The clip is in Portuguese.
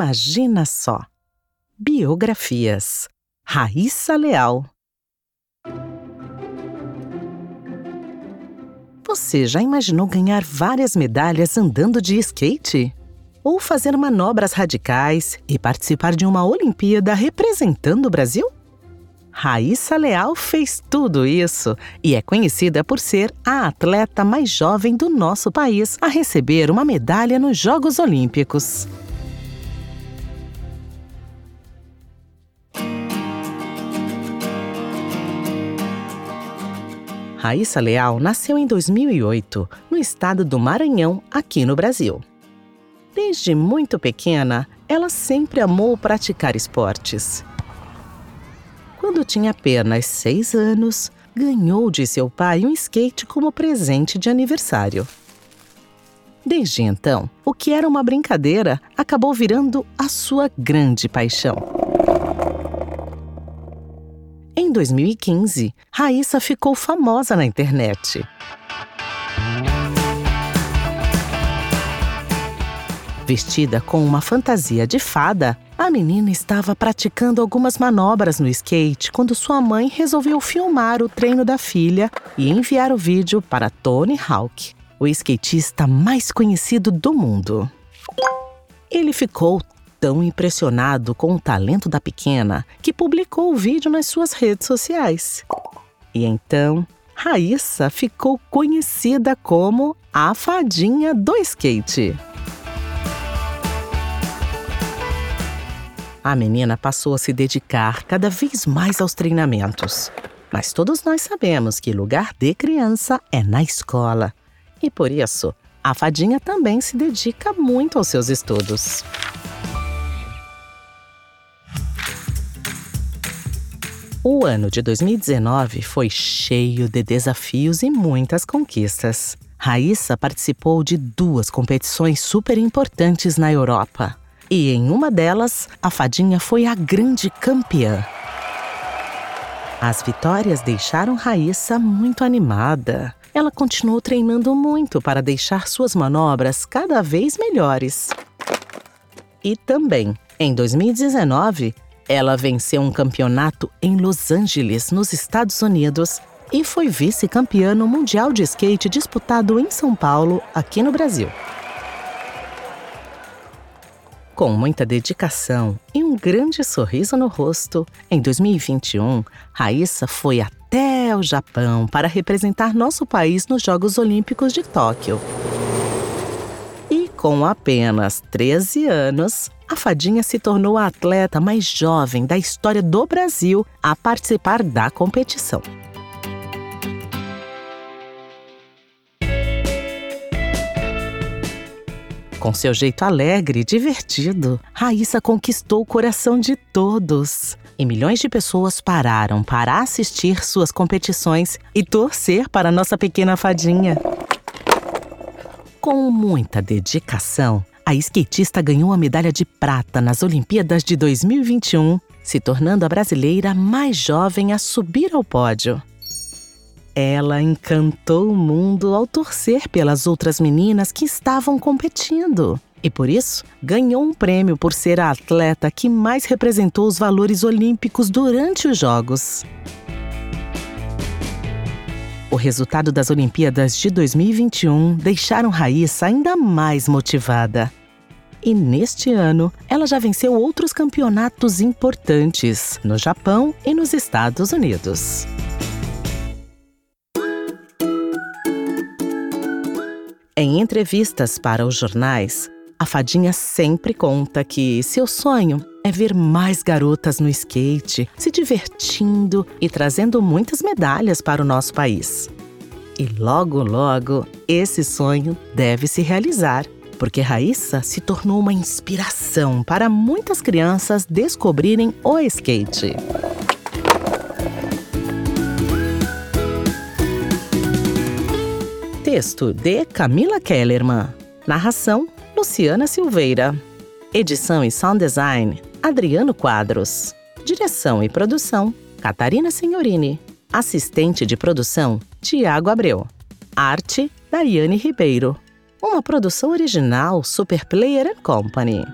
Imagina só! Biografias. Raíssa Leal. Você já imaginou ganhar várias medalhas andando de skate? Ou fazer manobras radicais e participar de uma Olimpíada representando o Brasil? Raíssa Leal fez tudo isso e é conhecida por ser a atleta mais jovem do nosso país a receber uma medalha nos Jogos Olímpicos. Raíssa Leal nasceu em 2008, no estado do Maranhão, aqui no Brasil. Desde muito pequena, ela sempre amou praticar esportes quando tinha apenas seis anos, ganhou de seu pai um skate como presente de aniversário. Desde então, o que era uma brincadeira acabou virando a sua grande paixão. Em 2015, Raíssa ficou famosa na internet. Vestida com uma fantasia de fada, a menina estava praticando algumas manobras no skate quando sua mãe resolveu filmar o treino da filha e enviar o vídeo para Tony Hawk, o skatista mais conhecido do mundo. Ele ficou tão impressionado com o talento da pequena que publicou o vídeo nas suas redes sociais. E então, Raíssa ficou conhecida como a fadinha do skate. A menina passou a se dedicar cada vez mais aos treinamentos. Mas todos nós sabemos que lugar de criança é na escola. E por isso, a fadinha também se dedica muito aos seus estudos. O ano de 2019 foi cheio de desafios e muitas conquistas. Raíssa participou de duas competições super importantes na Europa e em uma delas, a fadinha foi a grande campeã. As vitórias deixaram Raíssa muito animada. Ela continuou treinando muito para deixar suas manobras cada vez melhores. E também, em 2019, ela venceu um campeonato em Los Angeles, nos Estados Unidos, e foi vice-campeã no Mundial de Skate disputado em São Paulo, aqui no Brasil. Com muita dedicação e um grande sorriso no rosto, em 2021, Raíssa foi até o Japão para representar nosso país nos Jogos Olímpicos de Tóquio. Com apenas 13 anos, a fadinha se tornou a atleta mais jovem da história do Brasil a participar da competição. Com seu jeito alegre e divertido, Raíssa conquistou o coração de todos. E milhões de pessoas pararam para assistir suas competições e torcer para nossa pequena fadinha. Com muita dedicação, a skatista ganhou a medalha de prata nas Olimpíadas de 2021, se tornando a brasileira mais jovem a subir ao pódio. Ela encantou o mundo ao torcer pelas outras meninas que estavam competindo. E por isso, ganhou um prêmio por ser a atleta que mais representou os valores olímpicos durante os Jogos. O resultado das Olimpíadas de 2021 deixaram Raíssa ainda mais motivada. E neste ano, ela já venceu outros campeonatos importantes no Japão e nos Estados Unidos. Em entrevistas para os jornais, a fadinha sempre conta que seu sonho é ver mais garotas no skate, se divertindo e trazendo muitas medalhas para o nosso país. E logo, logo, esse sonho deve se realizar, porque Raíssa se tornou uma inspiração para muitas crianças descobrirem o skate. Texto de Camila Kellerman. Narração: Luciana Silveira. Edição e sound design: Adriano Quadros. Direção e produção: Catarina Senhorini. Assistente de produção: Tiago Abreu. Arte: Daiane Ribeiro. Uma produção original Super Player Company.